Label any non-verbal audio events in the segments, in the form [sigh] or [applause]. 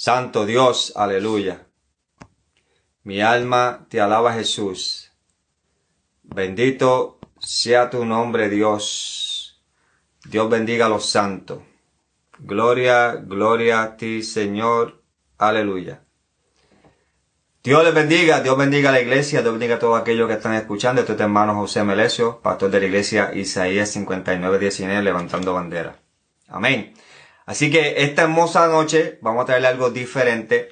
Santo Dios, aleluya. Mi alma te alaba Jesús. Bendito sea tu nombre Dios. Dios bendiga a los santos. Gloria, gloria a ti Señor. Aleluya. Dios les bendiga, Dios bendiga a la iglesia, Dios bendiga a todos aquellos que están escuchando. Este es tu hermano José Melesio, pastor de la iglesia Isaías 5919, levantando bandera. Amén. Así que esta hermosa noche vamos a traerle algo diferente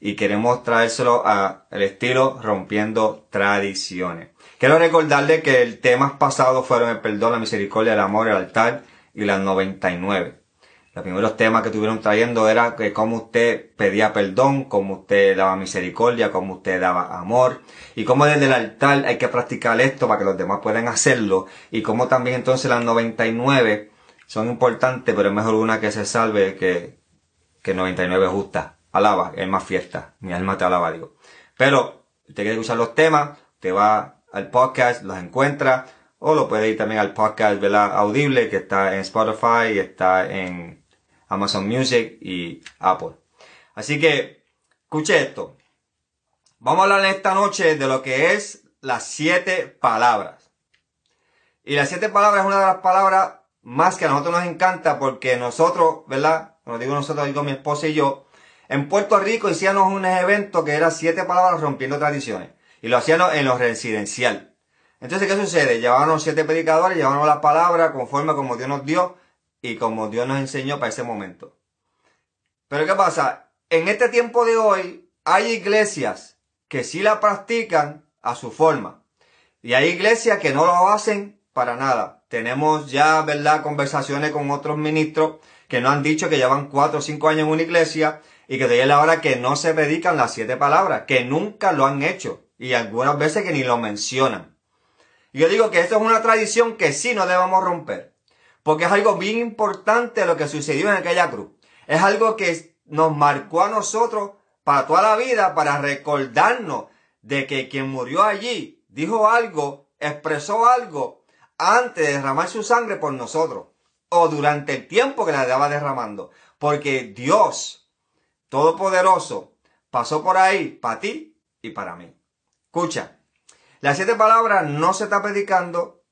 y queremos traérselo al estilo rompiendo tradiciones. Quiero recordarle que el tema pasado fueron el perdón, la misericordia, el amor, el altar y las 99. Los primeros temas que estuvieron trayendo era que cómo usted pedía perdón, cómo usted daba misericordia, cómo usted daba amor y cómo desde el altar hay que practicar esto para que los demás puedan hacerlo y cómo también entonces las 99 son importantes, pero es mejor una que se salve que, que 99 justa. Alaba, es más fiesta. Mi alma te alaba, digo. Pero, usted quiere usar los temas, te va al podcast, los encuentra, o lo puede ir también al podcast, ¿verdad? Audible, que está en Spotify, y está en Amazon Music y Apple. Así que, escuche esto. Vamos a hablar esta noche de lo que es las siete palabras. Y las siete palabras es una de las palabras más que a nosotros nos encanta porque nosotros, ¿verdad? Cuando digo nosotros, digo mi esposa y yo, en Puerto Rico hicimos un evento que era siete palabras rompiendo tradiciones. Y lo hacíamos en lo residencial. Entonces, ¿qué sucede? Llevábamos siete predicadores, llevábamos las palabras conforme como Dios nos dio y como Dios nos enseñó para ese momento. Pero ¿qué pasa? En este tiempo de hoy hay iglesias que sí la practican a su forma. Y hay iglesias que no lo hacen para nada tenemos ya, ¿verdad?, conversaciones con otros ministros que nos han dicho que llevan cuatro o cinco años en una iglesia y que de la hora que no se predican las siete palabras, que nunca lo han hecho y algunas veces que ni lo mencionan. Y yo digo que esto es una tradición que sí no debemos romper, porque es algo bien importante lo que sucedió en aquella cruz. Es algo que nos marcó a nosotros para toda la vida, para recordarnos de que quien murió allí dijo algo, expresó algo antes de derramar su sangre por nosotros o durante el tiempo que la estaba derramando. Porque Dios Todopoderoso pasó por ahí para ti y para mí. Escucha, las siete palabras no se está predicando,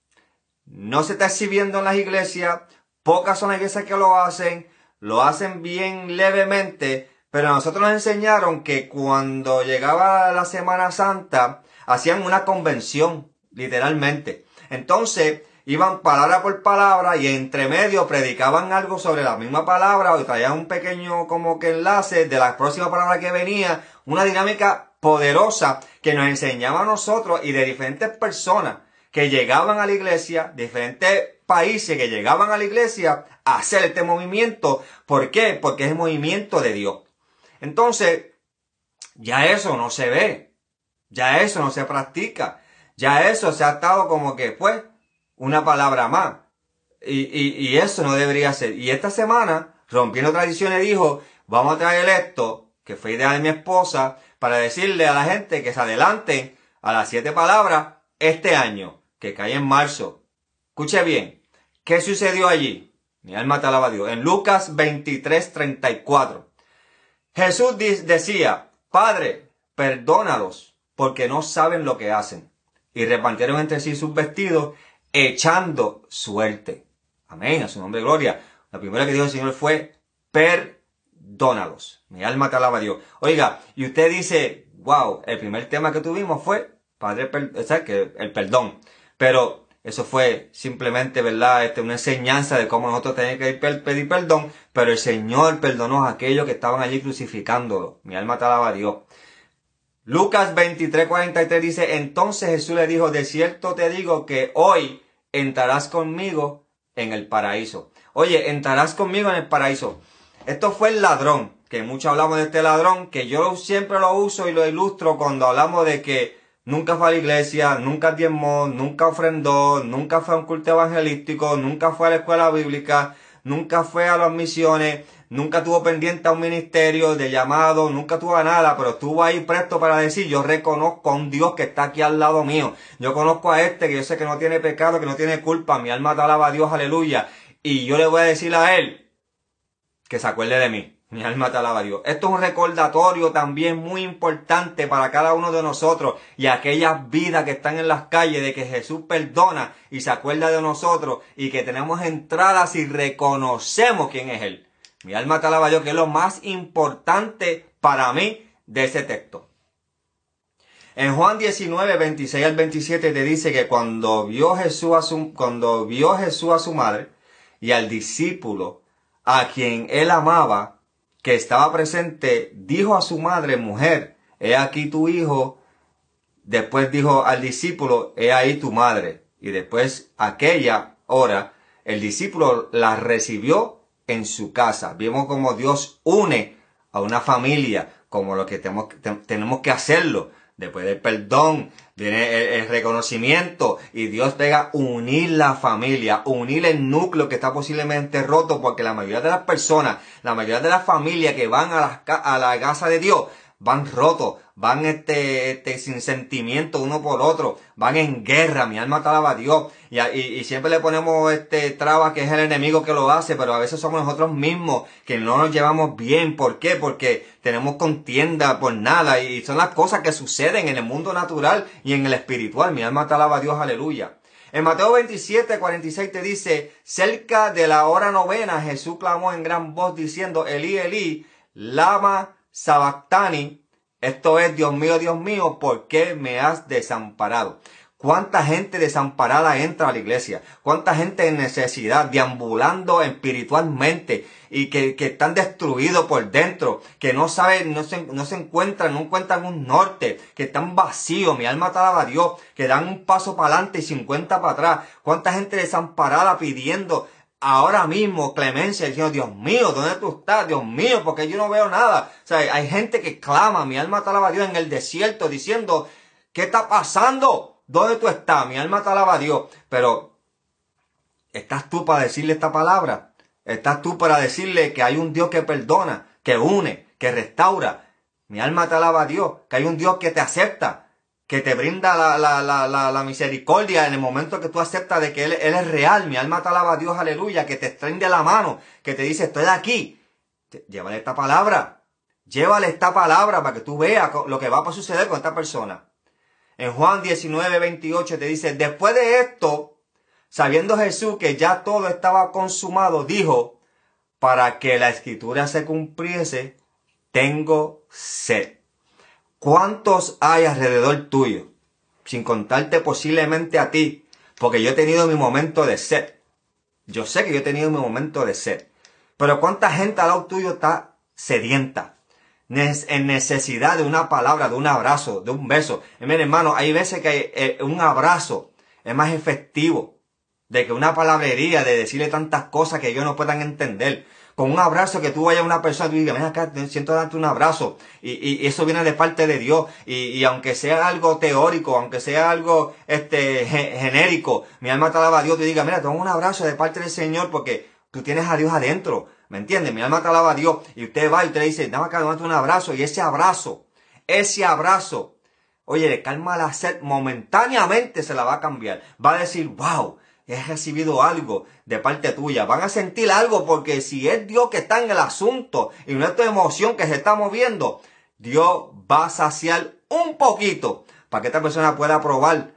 no se está exhibiendo en las iglesias, pocas son las iglesias que lo hacen, lo hacen bien levemente, pero nosotros nos enseñaron que cuando llegaba la Semana Santa, hacían una convención, literalmente. Entonces, iban palabra por palabra y entre medio predicaban algo sobre la misma palabra o traían un pequeño como que enlace de la próxima palabra que venía, una dinámica poderosa que nos enseñaba a nosotros y de diferentes personas que llegaban a la iglesia, diferentes países que llegaban a la iglesia a hacer este movimiento. ¿Por qué? Porque es el movimiento de Dios. Entonces, ya eso no se ve, ya eso no se practica. Ya eso se ha estado como que, pues, una palabra más. Y, y, eso no debería ser. Y esta semana, rompiendo tradiciones, dijo, vamos a traer esto, que fue idea de mi esposa, para decirle a la gente que se adelanten a las siete palabras este año, que cae en marzo. Escuche bien, ¿qué sucedió allí? Mi alma te alaba a Dios. En Lucas 23, 34. Jesús decía, Padre, perdónalos, porque no saben lo que hacen y repartieron entre sí sus vestidos, echando suerte. Amén, a su nombre gloria. La primera que dijo el Señor fue, perdónalos. Mi alma te alaba a Dios. Oiga, y usted dice, wow, el primer tema que tuvimos fue, Padre, que el perdón. Pero eso fue simplemente, ¿verdad? Este, una enseñanza de cómo nosotros tenemos que pedir perdón, pero el Señor perdonó a aquellos que estaban allí crucificándolo. Mi alma te alaba a Dios. Lucas 23, 43 dice, entonces Jesús le dijo, de cierto te digo que hoy entrarás conmigo en el paraíso. Oye, entrarás conmigo en el paraíso. Esto fue el ladrón, que mucho hablamos de este ladrón, que yo siempre lo uso y lo ilustro cuando hablamos de que nunca fue a la iglesia, nunca diezmó, nunca ofrendó, nunca fue a un culto evangelístico, nunca fue a la escuela bíblica, nunca fue a las misiones, nunca tuvo pendiente a un ministerio de llamado, nunca tuvo nada, pero estuvo ahí presto para decir, yo reconozco a un Dios que está aquí al lado mío. Yo conozco a este que yo sé que no tiene pecado, que no tiene culpa, mi alma te alaba a Dios, aleluya. Y yo le voy a decir a él que se acuerde de mí. Mi alma te alaba a Dios. Esto es un recordatorio también muy importante para cada uno de nosotros y aquellas vidas que están en las calles de que Jesús perdona y se acuerda de nosotros y que tenemos entradas y reconocemos quién es Él. Mi alma te Dios, que es lo más importante para mí de ese texto. En Juan 19, 26 al 27 te dice que cuando vio Jesús a su, cuando vio Jesús a su madre y al discípulo a quien él amaba, que estaba presente dijo a su madre, mujer, he aquí tu hijo. Después dijo al discípulo, he ahí tu madre. Y después aquella hora, el discípulo la recibió en su casa. Vimos como Dios une a una familia, como lo que tenemos, tenemos que hacerlo. Después del perdón, viene el, reconocimiento y Dios pega unir la familia, unir el núcleo que está posiblemente roto porque la mayoría de las personas, la mayoría de las familias que van a la, a la casa de Dios van rotos, van este, este, sin sentimiento uno por otro, van en guerra, mi alma alaba a Dios, y, y, siempre le ponemos este traba que es el enemigo que lo hace, pero a veces somos nosotros mismos que no nos llevamos bien, ¿por qué? Porque tenemos contienda por nada, y son las cosas que suceden en el mundo natural y en el espiritual, mi alma alaba a Dios, aleluya. En Mateo 27, 46 te dice, cerca de la hora novena Jesús clamó en gran voz diciendo, Elí, Elí, lama sabactani, esto es, Dios mío, Dios mío, ¿por qué me has desamparado? ¿Cuánta gente desamparada entra a la iglesia? ¿Cuánta gente en necesidad, deambulando espiritualmente y que, que están destruidos por dentro, que no saben, no se, no se encuentran, no encuentran un norte, que están vacíos, mi alma alaba a Dios, que dan un paso para adelante y 50 para atrás? ¿Cuánta gente desamparada pidiendo ahora mismo clemencia diciendo, Dios mío, ¿dónde tú estás? Dios mío, porque yo no veo nada. O sea, hay gente que clama, mi alma te alaba a Dios en el desierto diciendo, ¿qué está pasando? ¿Dónde tú estás? Mi alma te alaba a Dios. Pero, ¿estás tú para decirle esta palabra? ¿Estás tú para decirle que hay un Dios que perdona, que une, que restaura? Mi alma te alaba a Dios, que hay un Dios que te acepta, que te brinda la, misericordia en el momento que tú aceptas de que él, él, es real. Mi alma te alaba a Dios, aleluya, que te extiende la mano, que te dice, estoy aquí. Llévale esta palabra. Llévale esta palabra para que tú veas lo que va a suceder con esta persona. En Juan 19, 28 te dice, después de esto, sabiendo Jesús que ya todo estaba consumado, dijo, para que la escritura se cumpliese, tengo sed. ¿Cuántos hay alrededor tuyo? Sin contarte posiblemente a ti, porque yo he tenido mi momento de sed. Yo sé que yo he tenido mi momento de sed. Pero ¿cuánta gente al lado tuyo está sedienta? En necesidad de una palabra, de un abrazo, de un beso. Y miren, hermano, hay veces que eh, un abrazo es más efectivo de que una palabrería de decirle tantas cosas que ellos no puedan entender con un abrazo que tú vayas a una persona y digas, ven acá, siento darte un abrazo. Y, y, eso viene de parte de Dios. Y, y, aunque sea algo teórico, aunque sea algo este genérico, mi alma te alaba a Dios, te diga, mira, toma un abrazo de parte del Señor porque tú tienes a Dios adentro. ¿Me entiendes? Mi alma te alaba a Dios. Y usted va y usted le dice, dame acá, dame un abrazo. Y ese abrazo, ese abrazo, oye, le calma la sed, momentáneamente se la va a cambiar. Va a decir, wow, he recibido algo de parte tuya. Van a sentir algo porque si es Dios que está en el asunto y no es tu emoción que se está moviendo, Dios va a saciar un poquito para que esta persona pueda probar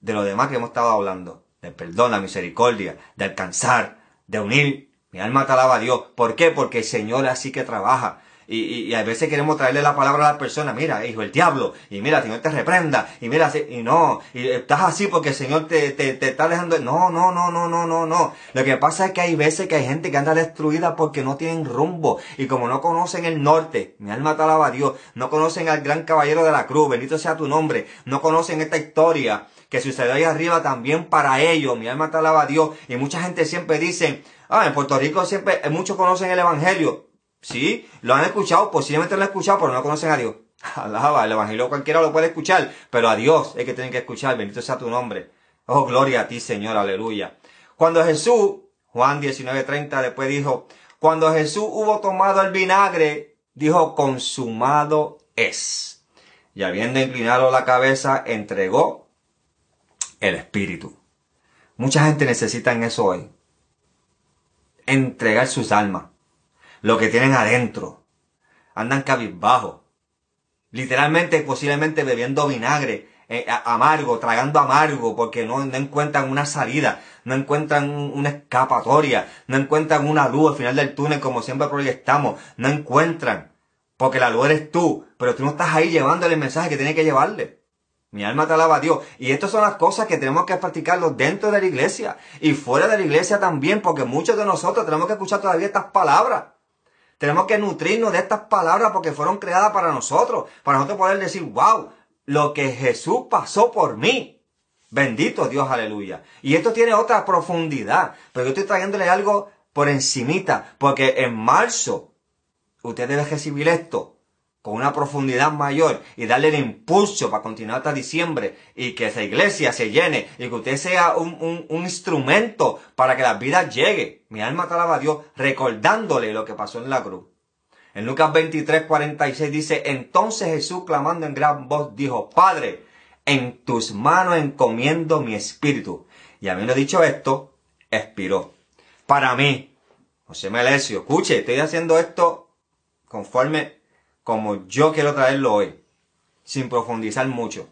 de lo demás que hemos estado hablando. De perdón, la misericordia, de alcanzar, de unir. Mi alma te alaba a Dios. ¿Por qué? Porque el Señor así que trabaja. Y, y, a veces queremos traerle la palabra a la persona, mira, hijo, el diablo, y mira, el Señor te reprenda, y mira, y no, y estás así porque el Señor te, te, te está dejando, no, no, no, no, no, no, no. Lo que pasa es que hay veces que hay gente que anda destruida porque no tienen rumbo, y como no conocen el norte, mi alma te alaba a Dios, no conocen al gran caballero de la cruz, bendito sea tu nombre, no conocen esta historia que sucedió ahí arriba también para ellos, mi alma te alaba a Dios, y mucha gente siempre dice, ah, en Puerto Rico siempre, muchos conocen el Evangelio, Sí, lo han escuchado, posiblemente lo han escuchado, pero no conocen a Dios. [laughs] Alaba, el Evangelio cualquiera lo puede escuchar, pero a Dios es que tienen que escuchar, bendito sea tu nombre. Oh, gloria a ti, Señor, aleluya. Cuando Jesús, Juan 19:30, después dijo, cuando Jesús hubo tomado el vinagre, dijo, consumado es. Y habiendo inclinado la cabeza, entregó el Espíritu. Mucha gente necesita en eso hoy. Entregar sus almas lo que tienen adentro. Andan cabizbajo. Literalmente, posiblemente bebiendo vinagre, eh, amargo, tragando amargo, porque no, encuentran una salida, no encuentran una escapatoria, no encuentran una luz al final del túnel como siempre proyectamos, no encuentran, porque la luz eres tú, pero tú no estás ahí llevándole el mensaje que tiene que llevarle. Mi alma te alaba a Dios. Y estas son las cosas que tenemos que practicarlo dentro de la iglesia y fuera de la iglesia también, porque muchos de nosotros tenemos que escuchar todavía estas palabras. Tenemos que nutrirnos de estas palabras porque fueron creadas para nosotros, para nosotros poder decir, wow, lo que Jesús pasó por mí. Bendito Dios, aleluya. Y esto tiene otra profundidad, pero yo estoy trayéndole algo por encimita, porque en marzo usted debe recibir esto con una profundidad mayor y darle el impulso para continuar hasta diciembre y que esa iglesia se llene y que usted sea un, instrumento para que la vida llegue. Mi alma alaba a Dios recordándole lo que pasó en la cruz. En Lucas 23, 46 dice, entonces Jesús clamando en gran voz dijo, Padre, en tus manos encomiendo mi espíritu. Y habiendo dicho esto, expiró. Para mí, José Melesio, escuche, estoy haciendo esto conforme como yo quiero traerlo hoy, sin profundizar mucho.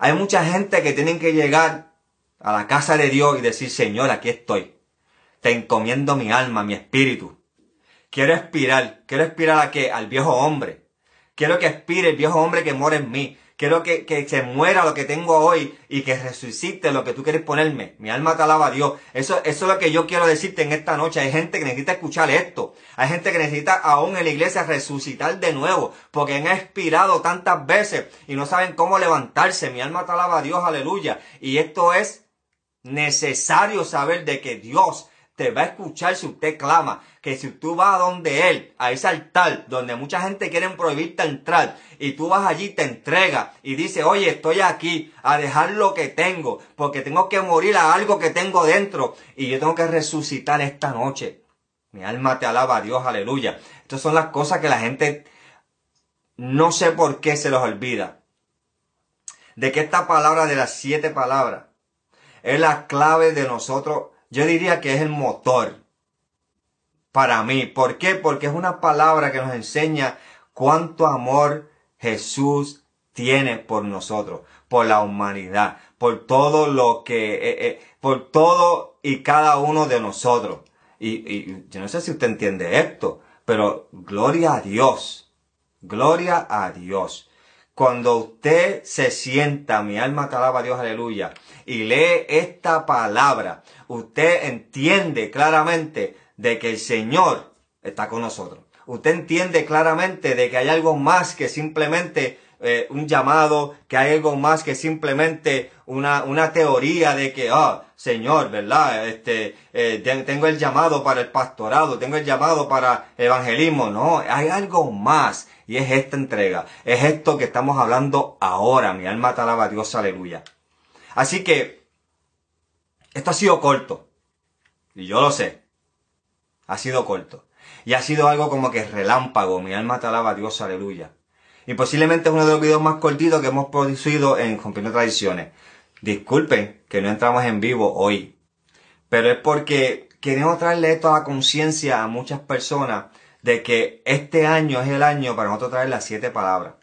Hay mucha gente que tienen que llegar a la casa de Dios y decir, Señor, aquí estoy. Te encomiendo mi alma, mi espíritu. Quiero expirar. Quiero expirar a qué? Al viejo hombre. Quiero que expire el viejo hombre que mora en mí. Quiero que, que, se muera lo que tengo hoy y que resucite lo que tú quieres ponerme. Mi alma te alaba a Dios. Eso, eso es lo que yo quiero decirte en esta noche. Hay gente que necesita escuchar esto. Hay gente que necesita aún en la iglesia resucitar de nuevo. Porque han expirado tantas veces y no saben cómo levantarse. Mi alma te alaba a Dios. Aleluya. Y esto es necesario saber de que Dios te va a escuchar si usted clama. Que si tú vas a donde Él, a ese altar, donde mucha gente quiere prohibirte entrar, y tú vas allí, te entrega y dice, oye, estoy aquí a dejar lo que tengo, porque tengo que morir a algo que tengo dentro, y yo tengo que resucitar esta noche. Mi alma te alaba a Dios, aleluya. Estas son las cosas que la gente no sé por qué se los olvida. De que esta palabra de las siete palabras es la clave de nosotros yo diría que es el motor para mí. ¿Por qué? Porque es una palabra que nos enseña cuánto amor Jesús tiene por nosotros, por la humanidad, por todo lo que, eh, eh, por todo y cada uno de nosotros. Y, yo no sé si usted entiende esto, pero gloria a Dios, gloria a Dios. Cuando usted se sienta, mi alma alaba a Dios, aleluya, y lee esta palabra, usted entiende claramente de que el Señor está con nosotros. Usted entiende claramente de que hay algo más que simplemente eh, un llamado, que hay algo más que simplemente una, una teoría de que, ah, Señor, ¿verdad? Este, eh, tengo el llamado para el pastorado, tengo el llamado para evangelismo. No, hay algo más. Y es esta entrega. Es esto que estamos hablando ahora. Mi alma te alaba Dios, aleluya. Así que, esto ha sido corto. Y yo lo sé. Ha sido corto. Y ha sido algo como que relámpago. Mi alma te alaba Dios, aleluya. Y posiblemente es uno de los videos más cortitos que hemos producido en Rompiendo Tradiciones. Disculpen que no entramos en vivo hoy. Pero es porque queremos traerle esto a la conciencia a muchas personas de que este año es el año para nosotros traer las siete palabras.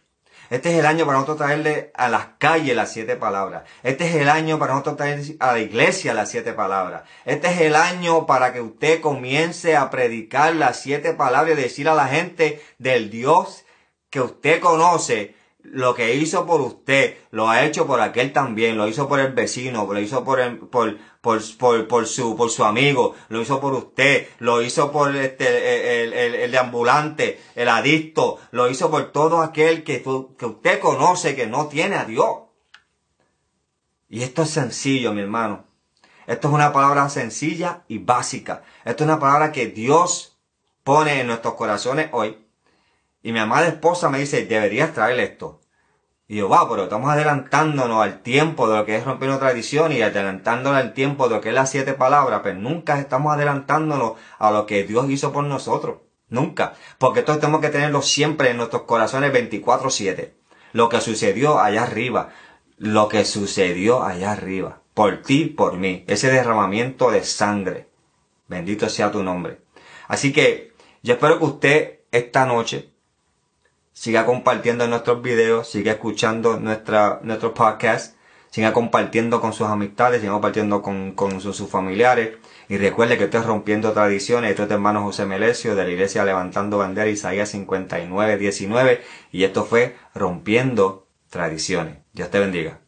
Este es el año para nosotros traerle a las calles las siete palabras. Este es el año para nosotros traer a la iglesia las siete palabras. Este es el año para que usted comience a predicar las siete palabras y decir a la gente del Dios que usted conoce lo que hizo por usted, lo ha hecho por aquel también, lo hizo por el vecino, lo hizo por, el, por, por, su, por su amigo, lo hizo por usted, lo hizo por este, el, el, el ambulante, el adicto, lo hizo por todo aquel que, que usted conoce que no tiene a Dios. Y esto es sencillo, mi hermano. Esto es una palabra sencilla y básica. Esto es una palabra que Dios pone en nuestros corazones hoy y mi amada esposa me dice, deberías traer esto. Y yo, va, pero estamos adelantándonos al tiempo de lo que es romper una tradición y adelantándonos al tiempo de lo que es las siete palabras, pero nunca estamos adelantándonos a lo que Dios hizo por nosotros. Nunca. Porque esto tenemos que tenerlo siempre en nuestros corazones 24-7. Lo que sucedió allá arriba. Lo que sucedió allá arriba. Por ti, por mí. Ese derramamiento de sangre. Bendito sea tu nombre. Así que Yo espero que usted esta noche siga compartiendo nuestros videos, siga escuchando nuestra, nuestros podcasts, siga compartiendo con sus amistades, siga compartiendo con, con sus, familiares. Y recuerde que estoy rompiendo tradiciones. Esto es hermano José Melesio de la iglesia Levantando Bandera Isaías 59, 19. Y esto fue rompiendo tradiciones. Dios te bendiga.